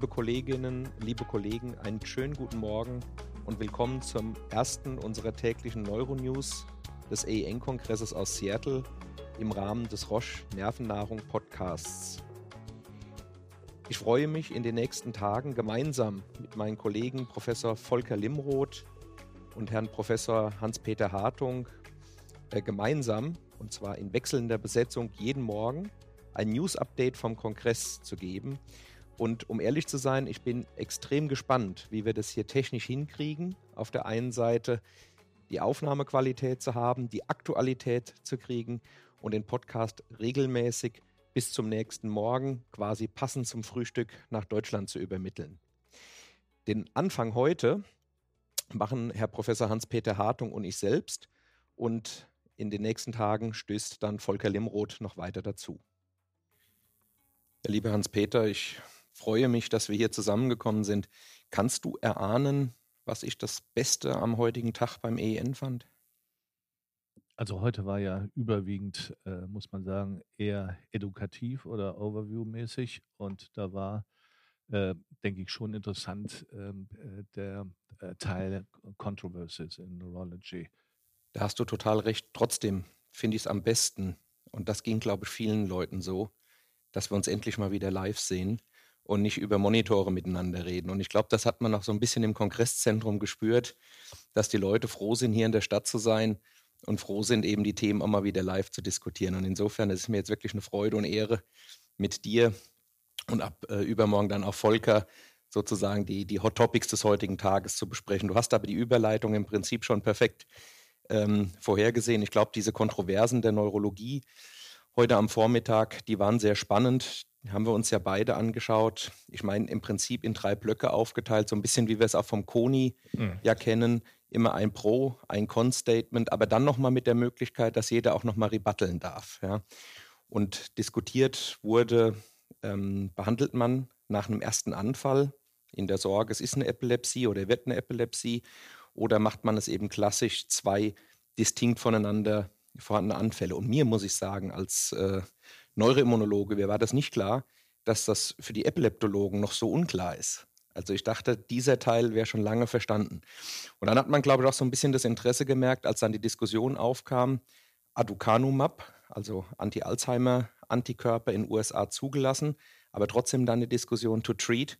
Liebe Kolleginnen, liebe Kollegen, einen schönen guten Morgen und willkommen zum ersten unserer täglichen Neuronews des AEN-Kongresses aus Seattle im Rahmen des Roche Nervennahrung Podcasts. Ich freue mich, in den nächsten Tagen gemeinsam mit meinen Kollegen Professor Volker Limroth und Herrn Professor Hans-Peter Hartung äh, gemeinsam, und zwar in wechselnder Besetzung jeden Morgen, ein News-Update vom Kongress zu geben. Und um ehrlich zu sein, ich bin extrem gespannt, wie wir das hier technisch hinkriegen. Auf der einen Seite die Aufnahmequalität zu haben, die Aktualität zu kriegen und den Podcast regelmäßig bis zum nächsten Morgen quasi passend zum Frühstück nach Deutschland zu übermitteln. Den Anfang heute machen Herr Professor Hans-Peter Hartung und ich selbst und in den nächsten Tagen stößt dann Volker Limroth noch weiter dazu. Ja, lieber Hans-Peter, ich freue mich, dass wir hier zusammengekommen sind. Kannst du erahnen, was ich das Beste am heutigen Tag beim EEN fand? Also heute war ja überwiegend, äh, muss man sagen, eher edukativ oder Overview-mäßig und da war, äh, denke ich, schon interessant ähm, äh, der äh, Teil Controversies in Neurology. Da hast du total recht. Trotzdem finde ich es am besten, und das ging, glaube ich, vielen Leuten so, dass wir uns endlich mal wieder live sehen und nicht über Monitore miteinander reden. Und ich glaube, das hat man auch so ein bisschen im Kongresszentrum gespürt, dass die Leute froh sind, hier in der Stadt zu sein und froh sind, eben die Themen auch mal wieder live zu diskutieren. Und insofern ist es mir jetzt wirklich eine Freude und Ehre, mit dir und ab äh, übermorgen dann auch Volker sozusagen die, die Hot Topics des heutigen Tages zu besprechen. Du hast aber die Überleitung im Prinzip schon perfekt ähm, vorhergesehen. Ich glaube, diese Kontroversen der Neurologie heute am Vormittag, die waren sehr spannend. Die haben wir uns ja beide angeschaut. Ich meine, im Prinzip in drei Blöcke aufgeteilt, so ein bisschen wie wir es auch vom Koni mhm. ja kennen immer ein Pro, ein Con-Statement, aber dann nochmal mit der Möglichkeit, dass jeder auch nochmal rebutteln darf. Ja. Und diskutiert wurde, ähm, behandelt man nach einem ersten Anfall in der Sorge, es ist eine Epilepsie oder wird eine Epilepsie, oder macht man es eben klassisch zwei distinkt voneinander vorhandene Anfälle. Und mir muss ich sagen, als äh, Neuroimmunologe, mir war das nicht klar, dass das für die Epileptologen noch so unklar ist. Also ich dachte, dieser Teil wäre schon lange verstanden. Und dann hat man, glaube ich, auch so ein bisschen das Interesse gemerkt, als dann die Diskussion aufkam, Aducanumab, also Anti-Alzheimer-Antikörper in USA zugelassen, aber trotzdem dann eine Diskussion to treat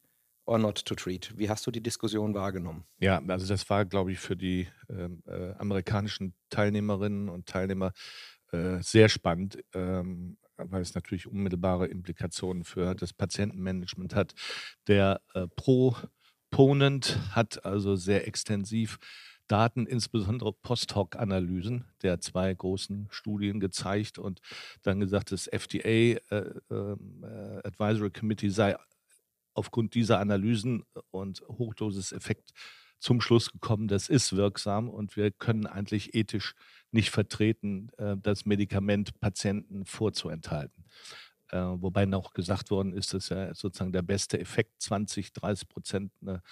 or not to treat. Wie hast du die Diskussion wahrgenommen? Ja, also das war, glaube ich, für die ähm, äh, amerikanischen Teilnehmerinnen und Teilnehmer äh, sehr spannend. Ähm, weil es natürlich unmittelbare Implikationen für das Patientenmanagement hat. Der äh, Proponent hat also sehr extensiv Daten, insbesondere Post-Hoc-Analysen der zwei großen Studien gezeigt und dann gesagt, das FDA äh, ähm, äh, Advisory Committee sei aufgrund dieser Analysen und Hochdosiseffekt zum Schluss gekommen, das ist wirksam und wir können eigentlich ethisch nicht vertreten, äh, das Medikament Patienten vorzuenthalten. Äh, wobei noch gesagt worden ist, dass ja sozusagen der beste Effekt 20, 30 Prozent eine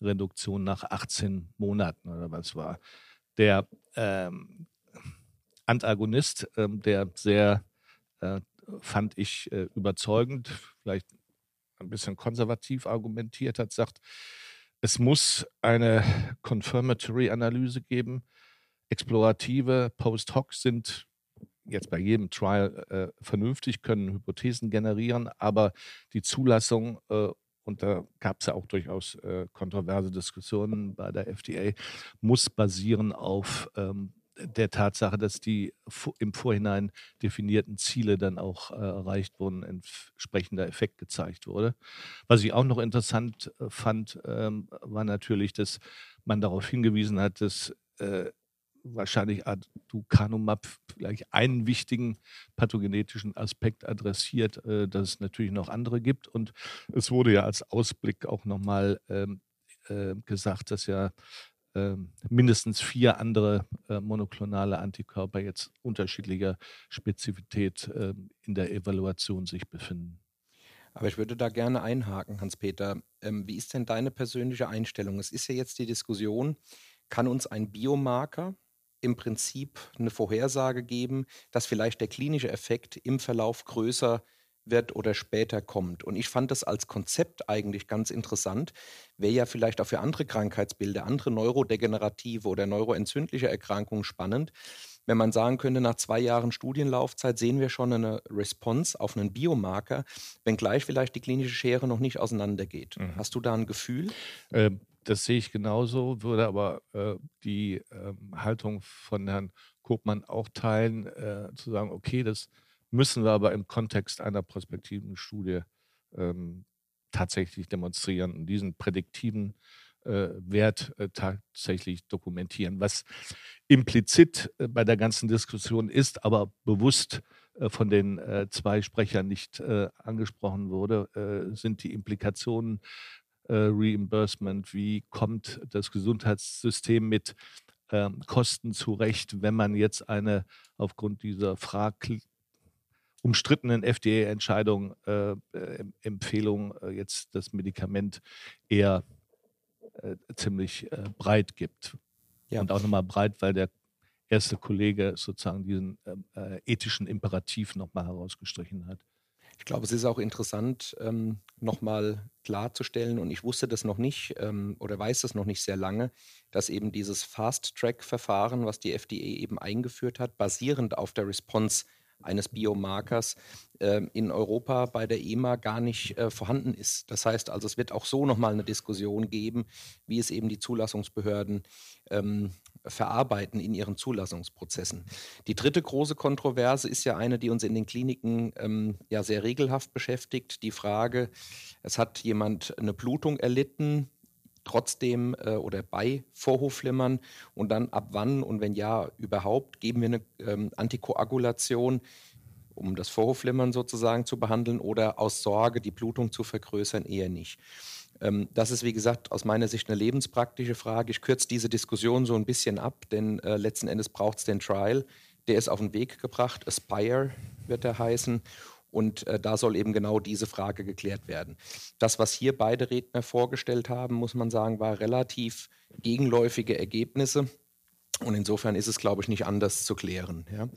Reduktion nach 18 Monaten oder was war. Der ähm, Antagonist, ähm, der sehr, äh, fand ich äh, überzeugend, vielleicht ein bisschen konservativ argumentiert hat, sagt, es muss eine Confirmatory-Analyse geben. Explorative Post-Hoc sind jetzt bei jedem Trial äh, vernünftig, können Hypothesen generieren, aber die Zulassung, äh, und da gab es ja auch durchaus äh, kontroverse Diskussionen bei der FDA, muss basieren auf ähm, der Tatsache, dass die im Vorhinein definierten Ziele dann auch äh, erreicht wurden, entsprechender Effekt gezeigt wurde. Was ich auch noch interessant äh, fand, ähm, war natürlich, dass man darauf hingewiesen hat, dass äh, wahrscheinlich Aducanumab vielleicht einen wichtigen pathogenetischen Aspekt adressiert, äh, dass es natürlich noch andere gibt. Und es wurde ja als Ausblick auch nochmal ähm, äh, gesagt, dass ja mindestens vier andere äh, monoklonale Antikörper jetzt unterschiedlicher Spezifität äh, in der Evaluation sich befinden. Aber ich würde da gerne einhaken, Hans-Peter. Ähm, wie ist denn deine persönliche Einstellung? Es ist ja jetzt die Diskussion, kann uns ein Biomarker im Prinzip eine Vorhersage geben, dass vielleicht der klinische Effekt im Verlauf größer wird oder später kommt. Und ich fand das als Konzept eigentlich ganz interessant. Wäre ja vielleicht auch für andere Krankheitsbilder, andere neurodegenerative oder neuroentzündliche Erkrankungen spannend, wenn man sagen könnte, nach zwei Jahren Studienlaufzeit sehen wir schon eine Response auf einen Biomarker, wenngleich vielleicht die klinische Schere noch nicht auseinandergeht. Mhm. Hast du da ein Gefühl? Äh, das sehe ich genauso, würde aber äh, die äh, Haltung von Herrn Kopmann auch teilen, äh, zu sagen, okay, das müssen wir aber im Kontext einer prospektiven Studie ähm, tatsächlich demonstrieren und diesen prädiktiven äh, Wert äh, tatsächlich dokumentieren. Was implizit äh, bei der ganzen Diskussion ist, aber bewusst äh, von den äh, zwei Sprechern nicht äh, angesprochen wurde, sind die Implikationen Reimbursement. Wie kommt das Gesundheitssystem mit ähm, Kosten zurecht, wenn man jetzt eine aufgrund dieser Frage umstrittenen FDA-Entscheidung, äh, äh, Empfehlung, äh, jetzt das Medikament eher äh, ziemlich äh, breit gibt. Ja. Und auch nochmal breit, weil der erste Kollege sozusagen diesen ähm, äh, ethischen Imperativ nochmal herausgestrichen hat. Ich glaube, es ist auch interessant, ähm, nochmal klarzustellen, und ich wusste das noch nicht ähm, oder weiß das noch nicht sehr lange, dass eben dieses Fast-Track-Verfahren, was die FDA eben eingeführt hat, basierend auf der Response eines Biomarkers äh, in Europa bei der EMA gar nicht äh, vorhanden ist. Das heißt also, es wird auch so nochmal eine Diskussion geben, wie es eben die Zulassungsbehörden ähm, verarbeiten in ihren Zulassungsprozessen. Die dritte große Kontroverse ist ja eine, die uns in den Kliniken ähm, ja sehr regelhaft beschäftigt. Die Frage, es hat jemand eine Blutung erlitten, trotzdem äh, oder bei Vorhofflimmern und dann ab wann und wenn ja überhaupt geben wir eine ähm, Antikoagulation, um das Vorhofflimmern sozusagen zu behandeln oder aus Sorge die Blutung zu vergrößern eher nicht. Ähm, das ist, wie gesagt, aus meiner Sicht eine lebenspraktische Frage. Ich kürze diese Diskussion so ein bisschen ab, denn äh, letzten Endes braucht es den Trial. Der ist auf den Weg gebracht. Aspire wird er heißen. Und äh, da soll eben genau diese Frage geklärt werden. Das, was hier beide Redner vorgestellt haben, muss man sagen, war relativ gegenläufige Ergebnisse. Und insofern ist es, glaube ich, nicht anders zu klären. Ja.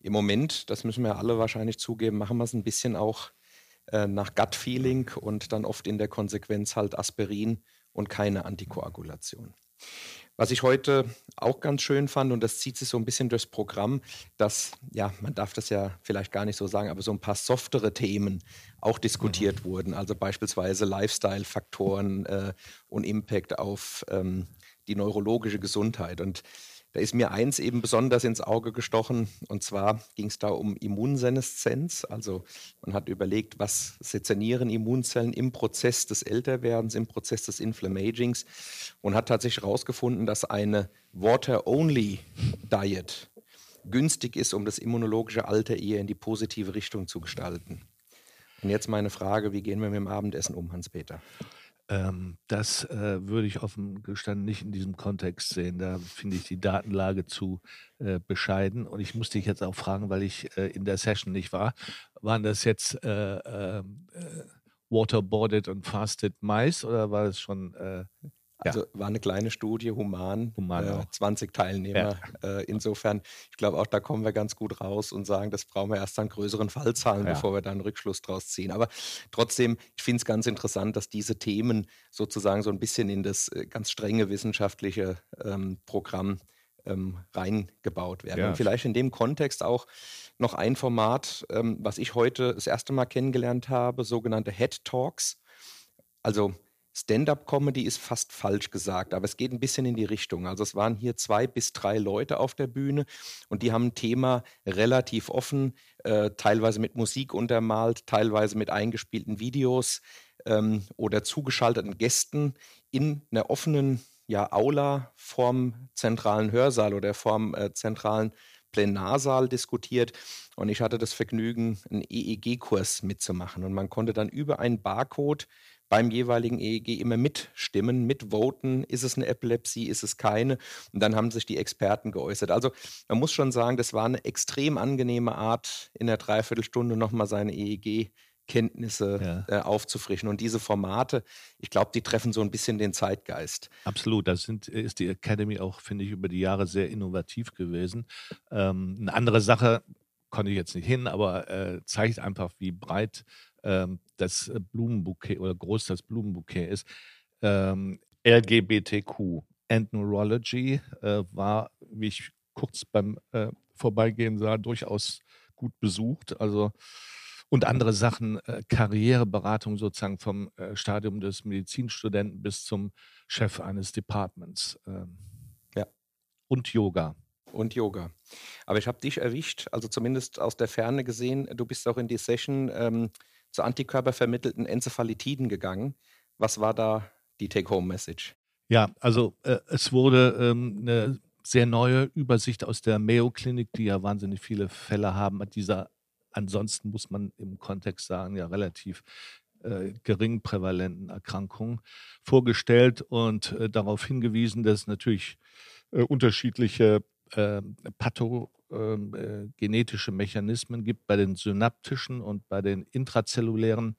Im Moment, das müssen wir alle wahrscheinlich zugeben, machen wir es ein bisschen auch äh, nach Gut-Feeling und dann oft in der Konsequenz halt Aspirin und keine Antikoagulation. Was ich heute auch ganz schön fand, und das zieht sich so ein bisschen durchs Programm, dass, ja, man darf das ja vielleicht gar nicht so sagen, aber so ein paar softere Themen auch diskutiert mhm. wurden. Also beispielsweise Lifestyle-Faktoren äh, und Impact auf ähm, die neurologische Gesundheit. Und da ist mir eins eben besonders ins Auge gestochen, und zwar ging es da um Immunseneszenz. Also man hat überlegt, was sezernieren Immunzellen im Prozess des Älterwerdens, im Prozess des Inflammagings und hat tatsächlich herausgefunden, dass eine Water-Only-Diet günstig ist, um das immunologische Alter eher in die positive Richtung zu gestalten. Und jetzt meine Frage, wie gehen wir mit dem Abendessen um, Hans-Peter? Ähm, das äh, würde ich offen gestanden nicht in diesem Kontext sehen. Da finde ich die Datenlage zu äh, bescheiden. Und ich musste dich jetzt auch fragen, weil ich äh, in der Session nicht war. Waren das jetzt äh, ähm, äh, waterboarded und fasted Mais oder war das schon äh, also ja. war eine kleine Studie, human, human äh, 20 Teilnehmer. Ja. Äh, insofern, ich glaube auch, da kommen wir ganz gut raus und sagen, das brauchen wir erst an größeren Fallzahlen, ja. bevor wir da einen Rückschluss draus ziehen. Aber trotzdem, ich finde es ganz interessant, dass diese Themen sozusagen so ein bisschen in das äh, ganz strenge wissenschaftliche ähm, Programm ähm, reingebaut werden. Und vielleicht in dem Kontext auch noch ein Format, ähm, was ich heute das erste Mal kennengelernt habe, sogenannte Head Talks. Also Stand-up-Comedy ist fast falsch gesagt, aber es geht ein bisschen in die Richtung. Also es waren hier zwei bis drei Leute auf der Bühne und die haben ein Thema relativ offen, äh, teilweise mit Musik untermalt, teilweise mit eingespielten Videos ähm, oder zugeschalteten Gästen in einer offenen ja, Aula vorm zentralen Hörsaal oder vorm äh, zentralen Plenarsaal diskutiert und ich hatte das Vergnügen, einen EEG-Kurs mitzumachen und man konnte dann über einen Barcode beim jeweiligen EEG immer mitstimmen, mitvoten, ist es eine Epilepsie, ist es keine. Und dann haben sich die Experten geäußert. Also man muss schon sagen, das war eine extrem angenehme Art, in der Dreiviertelstunde nochmal seine EEG Kenntnisse ja. äh, aufzufrischen. Und diese Formate, ich glaube, die treffen so ein bisschen den Zeitgeist. Absolut. Da sind, ist die Academy auch, finde ich, über die Jahre sehr innovativ gewesen. Ähm, eine andere Sache, konnte ich jetzt nicht hin, aber äh, zeigt einfach, wie breit ähm, das Blumenbouquet oder groß das Blumenbouquet ist. Ähm, LGBTQ and Neurology äh, war, wie ich kurz beim äh, Vorbeigehen sah, durchaus gut besucht. Also und andere Sachen, äh, Karriereberatung sozusagen vom äh, Stadium des Medizinstudenten bis zum Chef eines Departments. Ähm, ja. Und Yoga. Und Yoga. Aber ich habe dich erwischt, also zumindest aus der Ferne gesehen, du bist auch in die Session ähm, zu antikörpervermittelten Enzephalitiden gegangen. Was war da die Take-Home-Message? Ja, also äh, es wurde ähm, eine sehr neue Übersicht aus der Mayo-Klinik, die ja wahnsinnig viele Fälle haben, dieser ansonsten muss man im Kontext sagen, ja relativ äh, gering prävalenten Erkrankungen vorgestellt und äh, darauf hingewiesen, dass es natürlich äh, unterschiedliche ähm, ähm, Mechanismen gibt bei den synaptischen und bei den intrazellulären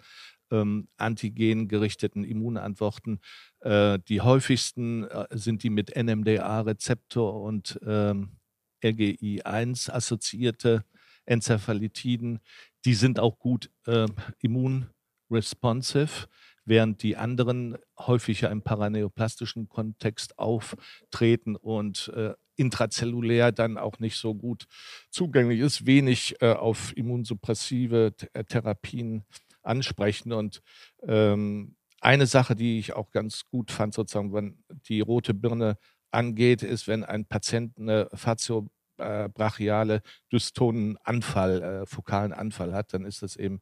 ähm, antigengerichteten Immunantworten. Äh, die häufigsten äh, sind die mit NMDA-Rezeptor und ähm, LGI1 assoziierte Enzephalitiden, die sind auch gut äh, immunresponsive, während die anderen häufiger im paraneoplastischen Kontext auftreten und äh, intrazellulär dann auch nicht so gut zugänglich ist, wenig äh, auf immunsuppressive äh, Therapien ansprechen. Und ähm, eine Sache, die ich auch ganz gut fand, sozusagen, wenn die rote Birne angeht, ist, wenn ein Patient eine Fatio äh, brachiale dystonen äh, fokalen Anfall hat, dann ist das eben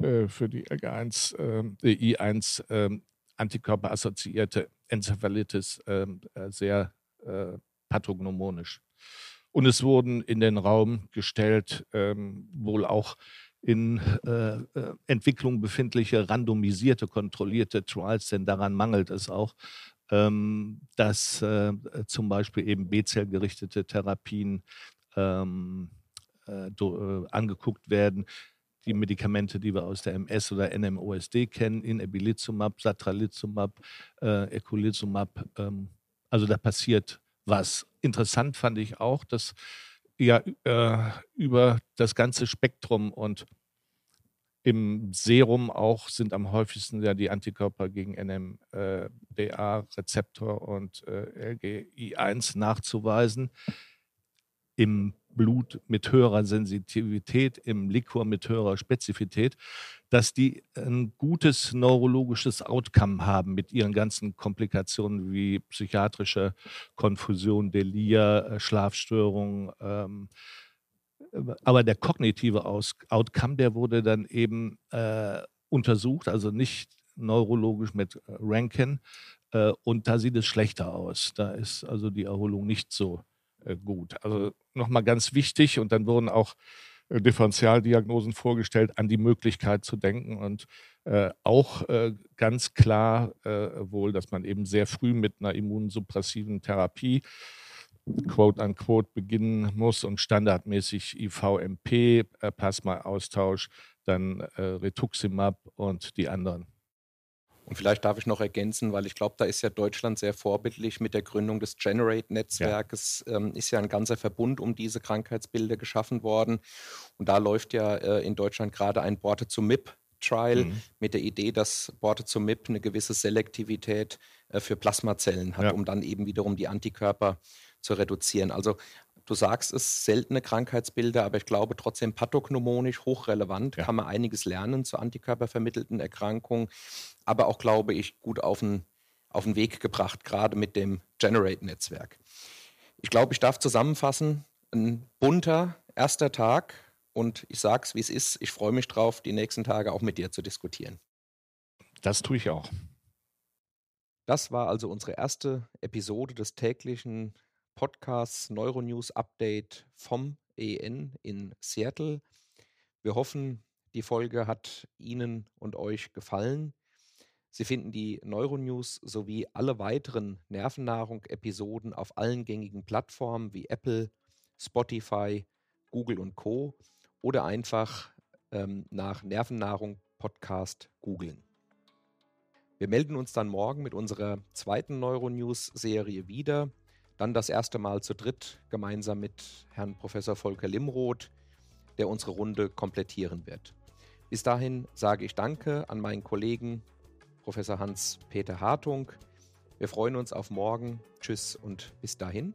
äh, für die LG1, äh, I1 äh, antikörperassoziierte Enzephalitis ähm, äh, sehr äh, pathognomonisch. Und es wurden in den Raum gestellt, ähm, wohl auch in äh, Entwicklung befindliche randomisierte, kontrollierte Trials, denn daran mangelt es auch, ähm, dass äh, zum Beispiel eben B-Zell-gerichtete Therapien ähm, äh, äh, angeguckt werden. Die Medikamente, die wir aus der MS oder NMOSD kennen, Inebilizumab, Satralizumab, äh, Eculizumab. Ähm, also da passiert was. Interessant fand ich auch, dass ja äh, über das ganze Spektrum und im Serum auch sind am häufigsten ja die Antikörper gegen NMDA-Rezeptor und äh, LGI1 nachzuweisen. Im Blut mit höherer Sensitivität, im Liquor mit höherer Spezifität, dass die ein gutes neurologisches Outcome haben mit ihren ganzen Komplikationen wie psychiatrische Konfusion, Delir, äh, Schlafstörungen, ähm, aber der kognitive Aus Outcome, der wurde dann eben äh, untersucht, also nicht neurologisch mit Rankin. Äh, und da sieht es schlechter aus. Da ist also die Erholung nicht so äh, gut. Also nochmal ganz wichtig. Und dann wurden auch Differentialdiagnosen vorgestellt, an die Möglichkeit zu denken und äh, auch ganz klar wohl, dass man eben sehr früh mit einer immunsuppressiven Therapie quote unquote beginnen muss und standardmäßig IVMP, äh, Plasma-Austausch, dann äh, Rituximab und die anderen. Und vielleicht darf ich noch ergänzen, weil ich glaube, da ist ja Deutschland sehr vorbildlich mit der Gründung des Generate-Netzwerkes. Ja. Ähm, ist ja ein ganzer Verbund um diese Krankheitsbilder geschaffen worden. Und da läuft ja äh, in Deutschland gerade ein Borte zu MIP Trial mhm. mit der Idee, dass Borte zu MIP eine gewisse Selektivität äh, für Plasmazellen hat, ja. um dann eben wiederum die Antikörper zu reduzieren. Also du sagst es, seltene Krankheitsbilder, aber ich glaube trotzdem pathognomonisch hochrelevant, ja. kann man einiges lernen zu antikörpervermittelten Erkrankungen, aber auch, glaube ich, gut auf den, auf den Weg gebracht, gerade mit dem Generate-Netzwerk. Ich glaube, ich darf zusammenfassen, ein bunter erster Tag und ich sage es, wie es ist. Ich freue mich drauf, die nächsten Tage auch mit dir zu diskutieren. Das tue ich auch. Das war also unsere erste Episode des täglichen Podcasts Neuronews Update vom EN in Seattle. Wir hoffen, die Folge hat Ihnen und euch gefallen. Sie finden die Neuronews sowie alle weiteren Nervennahrung-Episoden auf allen gängigen Plattformen wie Apple, Spotify, Google und Co. oder einfach ähm, nach Nervennahrung Podcast googeln. Wir melden uns dann morgen mit unserer zweiten Neuronews-Serie wieder. Dann das erste Mal zu dritt, gemeinsam mit Herrn Professor Volker Limroth. der unsere Runde komplettieren wird. Bis dahin sage ich Danke an meinen Kollegen Professor Hans-Peter Hartung. Wir freuen uns auf morgen. Tschüss und bis dahin.